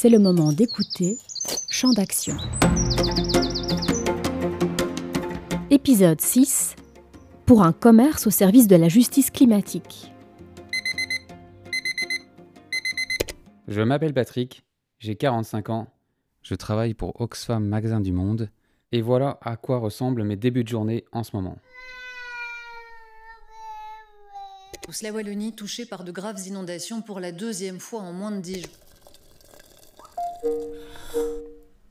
c'est le moment d'écouter Champ d'action. Épisode 6 Pour un commerce au service de la justice climatique. Je m'appelle Patrick, j'ai 45 ans, je travaille pour Oxfam Magasin du Monde, et voilà à quoi ressemblent mes débuts de journée en ce moment. La Wallonie touchée par de graves inondations pour la deuxième fois en moins de 10 jours.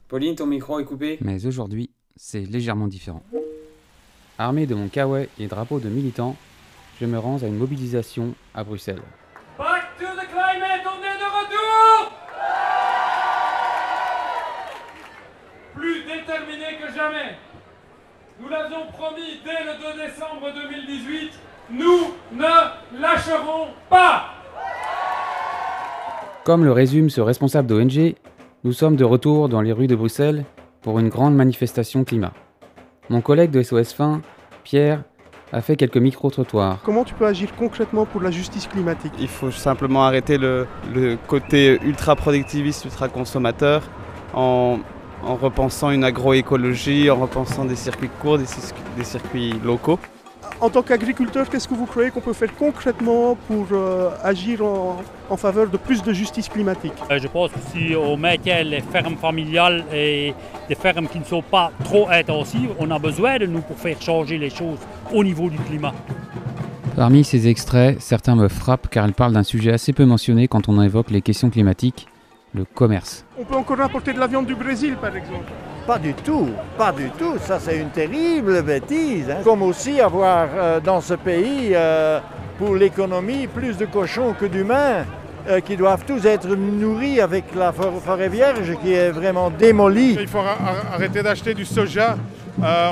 Pauline, ton micro est coupé Mais aujourd'hui, c'est légèrement différent. Armé de mon kawaii et drapeau de militant, je me rends à une mobilisation à Bruxelles. Back to the climate, on est de retour Plus déterminé que jamais. Nous l'avions promis dès le 2 décembre 2018, nous ne lâcherons pas Comme le résume ce responsable d'ONG, nous sommes de retour dans les rues de Bruxelles pour une grande manifestation climat. Mon collègue de SOS Fin, Pierre, a fait quelques micro-trottoirs. Comment tu peux agir concrètement pour la justice climatique? Il faut simplement arrêter le, côté ultra-productiviste, ultra-consommateur en, repensant une agroécologie, en repensant des circuits courts, des circuits locaux. En tant qu'agriculteur, qu'est-ce que vous croyez qu'on peut faire concrètement pour euh, agir en, faveur de plus de justice climatique? Euh, Je pense que si on mettait les fermes familiales et des fermes qui ne sont pas trop intensives, on a besoin de nous pour faire changer les choses au niveau du climat. Parmi ces extraits, certains me frappent car ils parlent d'un sujet assez peu mentionné quand on évoque les questions climatiques, le commerce. On peut encore importer de la viande du Brésil par exemple pas du tout, pas du tout. Ça, c'est une terrible bêtise. Hein. Comme aussi avoir euh, dans ce pays, euh, pour l'économie, plus de cochons que d'humains euh, qui doivent tous être nourris avec la forêt vierge qui est vraiment démolie. Il faut arrêter d'acheter du soja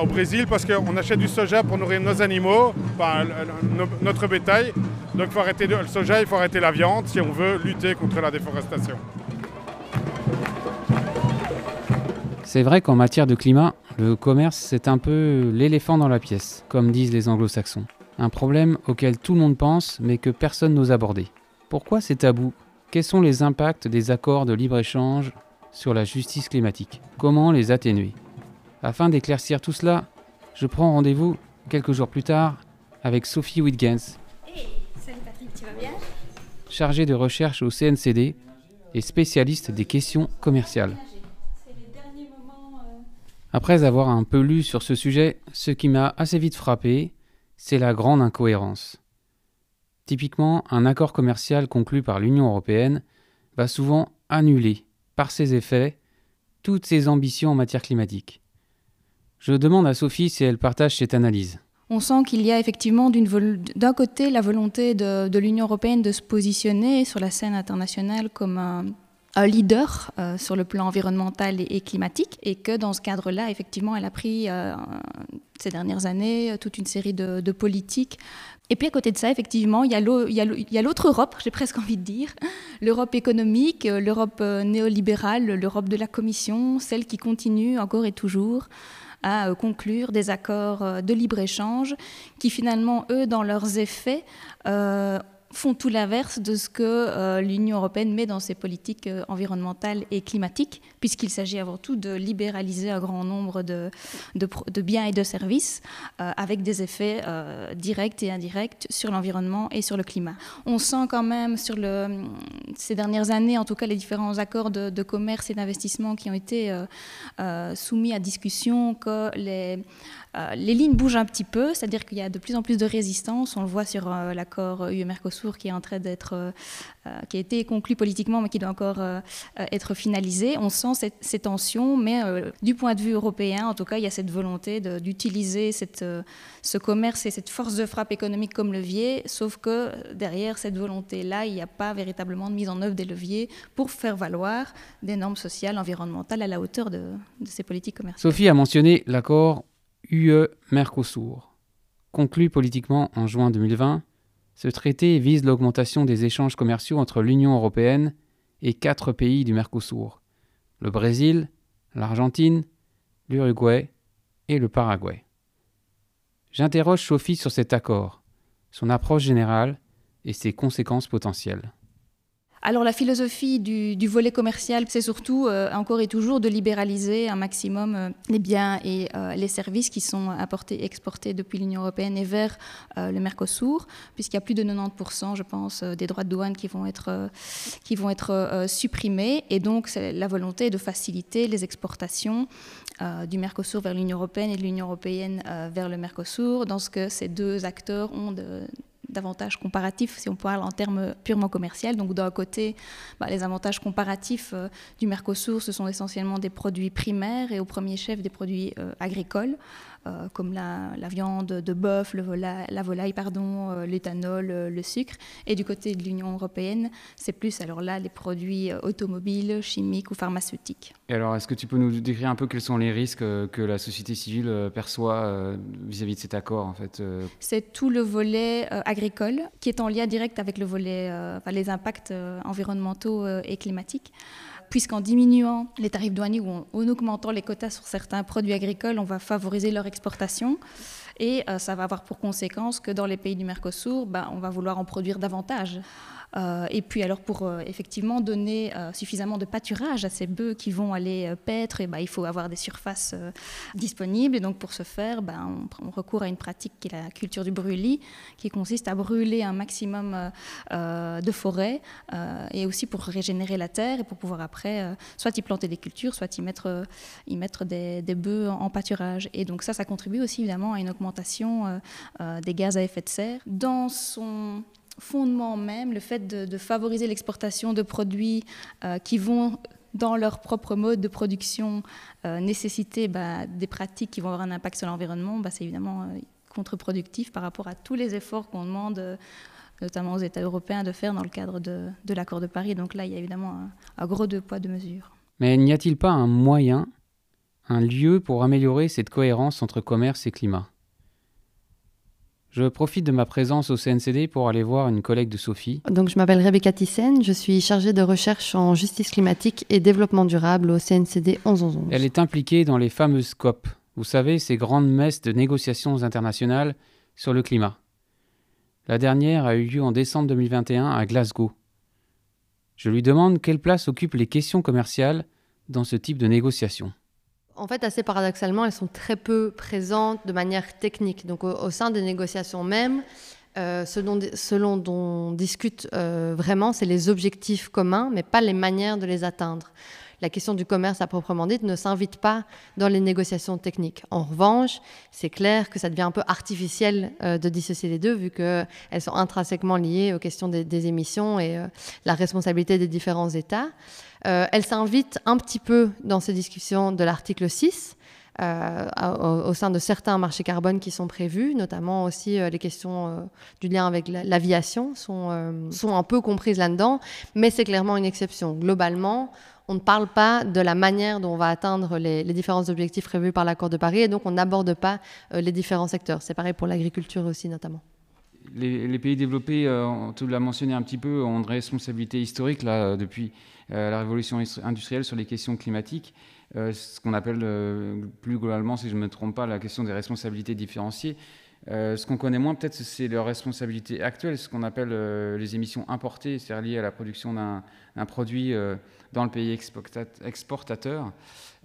au Brésil parce qu'on achète du soja pour nourrir nos animaux, notre bétail. Donc il faut arrêter le soja, il faut arrêter la viande si on veut lutter contre la déforestation. C'est vrai qu'en matière de climat, le commerce, c'est un peu l'éléphant dans la pièce, comme disent les anglo-saxons. Un problème auquel tout le monde pense, mais que personne n'ose aborder. Pourquoi c'est tabou? Quels sont les impacts des accords de libre-échange sur la justice climatique? Comment les atténuer? Afin d'éclaircir tout cela, je prends rendez-vous quelques jours plus tard avec Sophie Wittgens. salut Patrick, tu vas bien? Chargée de recherche au CNCD et spécialiste des questions commerciales. Après avoir un peu lu sur ce sujet, ce qui m'a assez vite frappé, c'est la grande incohérence. Typiquement, un accord commercial conclu par l'Union européenne va souvent annuler, par ses effets, toutes ses ambitions en matière climatique. Je demande à Sophie si elle partage cette analyse. On sent qu'il y a effectivement d'un côté la volonté de, l'Union européenne de se positionner sur la scène internationale comme un, un leader euh, sur le plan environnemental et, climatique, et que dans ce cadre-là, effectivement, elle a pris euh, ces dernières années toute une série de, politiques. Et puis à côté de ça, effectivement, il y a l'autre Europe, j'ai presque envie de dire, l'Europe économique, l'Europe euh, néolibérale, l'Europe de la Commission, celle qui continue encore et toujours à conclure des accords de libre-échange qui finalement, eux, dans leurs effets, font tout l'inverse de ce que euh, l'Union européenne met dans ses politiques euh, environnementales et climatiques, puisqu'il s'agit avant tout de libéraliser un grand nombre de, biens et de services euh, avec des effets directs et indirects sur l'environnement et sur le climat. On sent quand même sur ces dernières années, en tout cas les différents accords de commerce et d'investissement qui ont été soumis à discussion, que les euh, les lignes bougent un petit peu, c'est-à-dire qu'il y a de plus en plus de résistance. On le voit sur euh, l'accord UE-Mercosur qui est en train d'être, euh, qui a été conclu politiquement, mais qui doit encore être finalisé. On sent ces tensions, mais du point de vue européen, en tout cas, il y a cette volonté d'utiliser ce commerce et cette force de frappe économique comme levier, sauf que derrière cette volonté-là, il n'y a pas véritablement de mise en œuvre des leviers pour faire valoir des normes sociales, environnementales à la hauteur de, de ces politiques commerciales. Sophie a mentionné l'accord UE-Mercosur. Conclu politiquement en juin 2020, ce traité vise l'augmentation des échanges commerciaux entre l'Union européenne et quatre pays du Mercosur le Brésil, l'Argentine, l'Uruguay et le Paraguay. J'interroge Sophie sur cet accord, son approche générale et ses conséquences potentielles. Alors la philosophie du, volet commercial, c'est surtout euh, encore et toujours de libéraliser un maximum euh, les biens et euh, les services qui sont apportés, exportés depuis l'Union européenne et vers le Mercosur, puisqu'il y a plus de 90%, je pense, des droits de douane qui vont être, qui vont être supprimés. Et donc c'est la volonté de faciliter les exportations du Mercosur vers l'Union européenne et de l'Union européenne vers le Mercosur, dans ce que ces deux acteurs ont de, d'avantages comparatifs si on parle en termes purement commerciaux. Donc d'un côté, bah, les avantages comparatifs euh, du Mercosur, ce sont essentiellement des produits primaires et au premier chef des produits euh, agricoles. Euh, comme la, viande de bœuf, la volaille, pardon, euh, l'éthanol, euh, le sucre. Et du côté de l'Union européenne, c'est plus alors là les produits automobiles, chimiques ou pharmaceutiques. Et alors, est-ce que tu peux nous décrire un peu quels sont les risques que la société civile perçoit vis-à-vis de cet accord en fait C'est tout le volet agricole qui est en lien direct avec le volet, les impacts environnementaux et climatiques puisqu'en diminuant les tarifs douaniers ou en, augmentant les quotas sur certains produits agricoles, on va favoriser leur exportation. Et euh, ça va avoir pour conséquence que dans les pays du Mercosur, ben, on va vouloir en produire davantage. Euh, et puis alors pour euh, effectivement donner euh, suffisamment de pâturage à ces bœufs qui vont aller paître, et bah, il faut avoir des surfaces disponibles. Et donc pour ce faire, bah, on, recourt à une pratique qui est la culture du brûlis, qui consiste à brûler un maximum de forêt et aussi pour régénérer la terre et pour pouvoir après soit y planter des cultures, soit y mettre, y mettre des, des bœufs en pâturage. Et donc ça, ça contribue aussi évidemment à une augmentation des gaz à effet de serre. Dans son fondement même, le fait de, favoriser l'exportation de produits euh, qui vont dans leur propre mode de production euh, nécessiter bah, des pratiques qui vont avoir un impact sur l'environnement, bah, c'est évidemment euh, contre-productif par rapport à tous les efforts qu'on demande, notamment aux États européens, de faire dans le cadre de, l'accord de Paris. Donc là, il y a évidemment un, un gros deux poids, deux mesures. Mais n'y a-t-il pas un moyen, un lieu pour améliorer cette cohérence entre commerce et climat? Je profite de ma présence au CNCD pour aller voir une collègue de Sophie. Donc, je m'appelle Rebecca Thyssen, je suis chargée de recherche en justice climatique et développement durable au CNCD 1111. Elle est impliquée dans les fameuses COP, vous savez, ces grandes messes de négociations internationales sur le climat. La dernière a eu lieu en décembre 2021 à Glasgow. Je lui demande quelle place occupent les questions commerciales dans ce type de négociations en fait, assez paradoxalement, elles sont très peu présentes de manière technique. Donc, au, sein des négociations même, euh, ce, dont, on discute euh, vraiment, c'est les objectifs communs, mais pas les manières de les atteindre. La question du commerce à proprement dit ne s'invite pas dans les négociations techniques. En revanche, c'est clair que ça devient un peu artificiel euh, de dissocier les deux, vu qu'elles sont intrinsèquement liées aux questions des, émissions et la responsabilité des différents États. Euh, elle s'invite un petit peu dans ces discussions de l'article 6. Euh, au, sein de certains marchés carbone qui sont prévus, notamment aussi euh, les questions du lien avec l'aviation sont, sont un peu comprises là-dedans, mais c'est clairement une exception. Globalement, on ne parle pas de la manière dont on va atteindre les, différents objectifs prévus par l'accord de Paris et donc on n'aborde pas les différents secteurs. C'est pareil pour l'agriculture aussi notamment. Les, pays développés, tu l'as mentionné un petit peu, ont une responsabilité historique là, depuis euh, la révolution industrielle sur les questions climatiques, euh, ce qu'on appelle euh, plus globalement, si je ne me trompe pas, la question des responsabilités différenciées. ce qu'on connaît moins, peut-être, c'est leur responsabilité actuelle, ce qu'on appelle les émissions importées, c'est-à-dire liées à la production d'un produit dans le pays exportateur.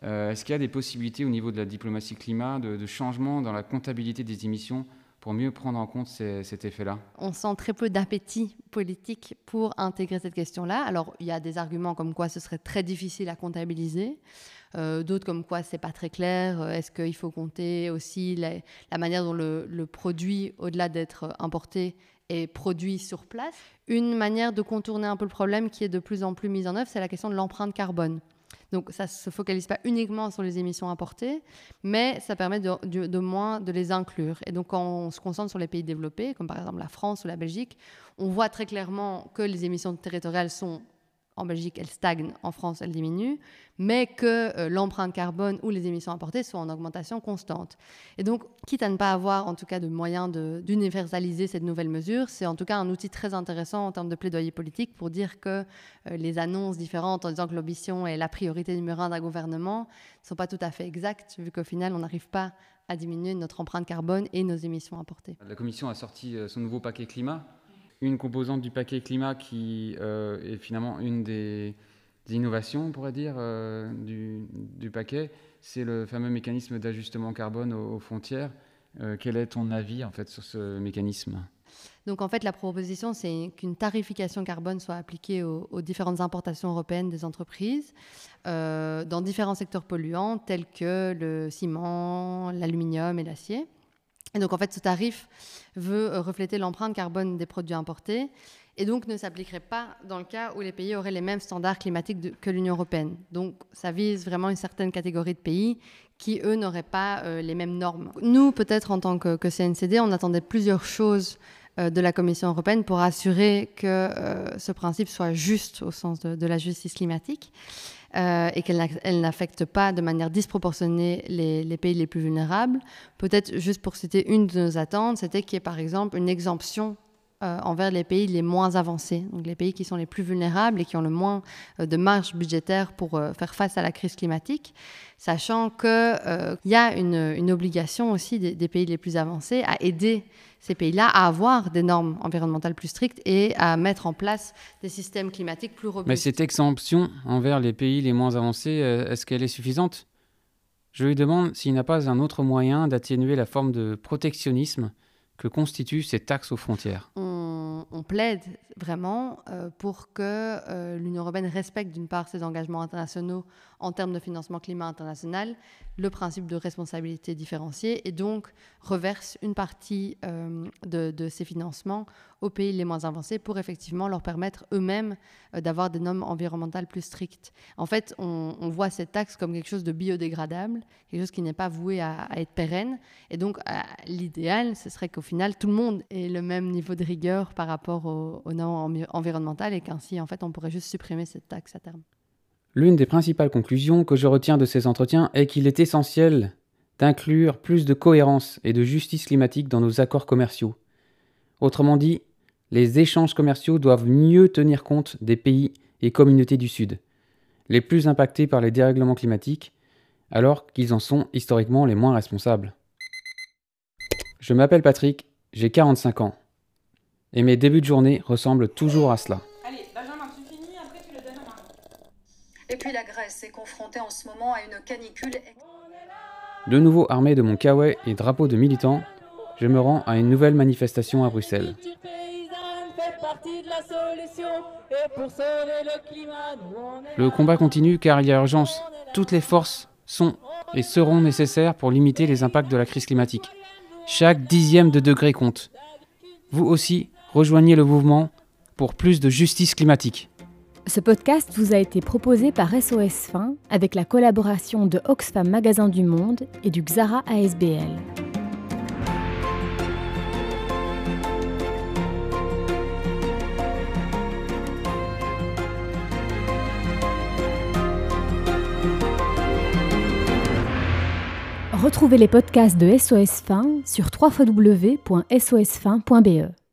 Est-ce qu'il y a des possibilités au niveau de la diplomatie climat de, de changement dans la comptabilité des émissions pour mieux prendre en compte cet effet-là? On sent très peu d'appétit politique pour intégrer cette question-là. Alors, il y a des arguments comme quoi ce serait très difficile à comptabiliser, euh, d'autres comme quoi c'est pas très clair. Euh, est-ce qu'il faut compter aussi la manière dont le, produit, au-delà d'être importé, produit sur place Une manière de contourner un peu le problème qui est de plus en plus mise en œuvre, c'est la question de l'empreinte carbone. Donc ça ne se focalise pas uniquement sur les émissions importées, mais ça permet de, moins de les inclure. Et donc quand on se concentre sur les pays développés, comme par exemple la France ou la Belgique, on voit très clairement que les émissions territoriales sont en Belgique, elles stagnent, en France, elles diminuent, mais que euh, l'empreinte carbone ou les émissions importées sont en augmentation constante. Et donc, quitte à ne pas avoir en tout cas de moyens d'universaliser cette nouvelle mesure, c'est en tout cas un outil très intéressant en termes de plaidoyer politique pour dire que euh, les annonces différentes en disant que l'ambition est la priorité numéro un d'un gouvernement ne sont pas tout à fait exactes, vu qu'au final, on n'arrive pas à diminuer notre empreinte carbone et nos émissions importées. La Commission a sorti euh, son nouveau paquet climat une composante du paquet climat qui est finalement une des, innovations, on pourrait dire, du, paquet, c'est le fameux mécanisme d'ajustement carbone aux, frontières. quel est ton avis en fait sur ce mécanisme? Donc en fait, la proposition, c'est qu'une tarification carbone soit appliquée aux, différentes importations européennes des entreprises euh, dans différents secteurs polluants tels que le ciment, l'aluminium et l'acier. Et donc en fait, ce tarif veut euh, refléter l'empreinte carbone des produits importés et donc ne s'appliquerait pas dans le cas où les pays auraient les mêmes standards climatiques que l'Union européenne. Donc ça vise vraiment une certaine catégorie de pays qui, eux, n'auraient pas euh, les mêmes normes. Nous, peut-être en tant que, CNCD, on attendait plusieurs choses euh, de la Commission européenne pour assurer que ce principe soit juste au sens de, la justice climatique euh, et qu'elle n'affecte pas de manière disproportionnée les, pays les plus vulnérables. Peut-être juste pour citer une de nos attentes, c'était qu'il y ait par exemple une exemption envers les pays les moins avancés, donc les pays qui sont les plus vulnérables et qui ont le moins de marge budgétaire pour faire face à la crise climatique, sachant qu'il y a une, obligation aussi des, pays les plus avancés à aider ces pays-là à avoir des normes environnementales plus strictes et à mettre en place des systèmes climatiques plus robustes. Mais cette exemption envers les pays les moins avancés, euh, est-ce qu'elle est suffisante? Je lui demande s'il n'a pas un autre moyen d'atténuer la forme de protectionnisme que constituent ces taxes aux frontières. On, plaide vraiment euh, pour que euh, l'Union européenne respecte d'une part ses engagements internationaux en termes de financement climat international, le principe de responsabilité différenciée et donc reverse une partie euh, de, ces financements aux pays les moins avancés pour effectivement leur permettre eux-mêmes d'avoir des normes environnementales plus strictes. En fait, on, voit cette taxe comme quelque chose de biodégradable, quelque chose qui n'est pas voué à, être pérenne. Et donc, l'idéal, ce serait qu'au final, tout le monde ait le même niveau de rigueur par rapport aux, normes environnementales et qu'ainsi, en fait, on pourrait juste supprimer cette taxe à terme. L'une des principales conclusions que je retiens de ces entretiens est qu'il est essentiel d'inclure plus de cohérence et de justice climatique dans nos accords commerciaux. Autrement dit, les échanges commerciaux doivent mieux tenir compte des pays et communautés du Sud, les plus impactés par les dérèglements climatiques, alors qu'ils en sont historiquement les moins responsables. Je m'appelle Patrick, j'ai 45 ans. Et mes débuts de journée ressemblent toujours à cela. Allez, Benjamin, tu finis, après tu le donnes à Marie. Et puis la Grèce est confrontée en ce moment à une canicule. De nouveau armé de mon kawaii et drapeau de militant, je me rends à une nouvelle manifestation à Bruxelles. Le combat continue car il y a urgence. Toutes les forces sont et seront nécessaires pour limiter les impacts de la crise climatique. Chaque dixième de degré compte. Vous aussi, rejoignez le mouvement pour plus de justice climatique. Ce podcast vous a été proposé par SOS Fin avec la collaboration de Oxfam Magasin du Monde et du Xara ASBL. Retrouvez les podcasts de SOS Fin sur www.sosfin.be.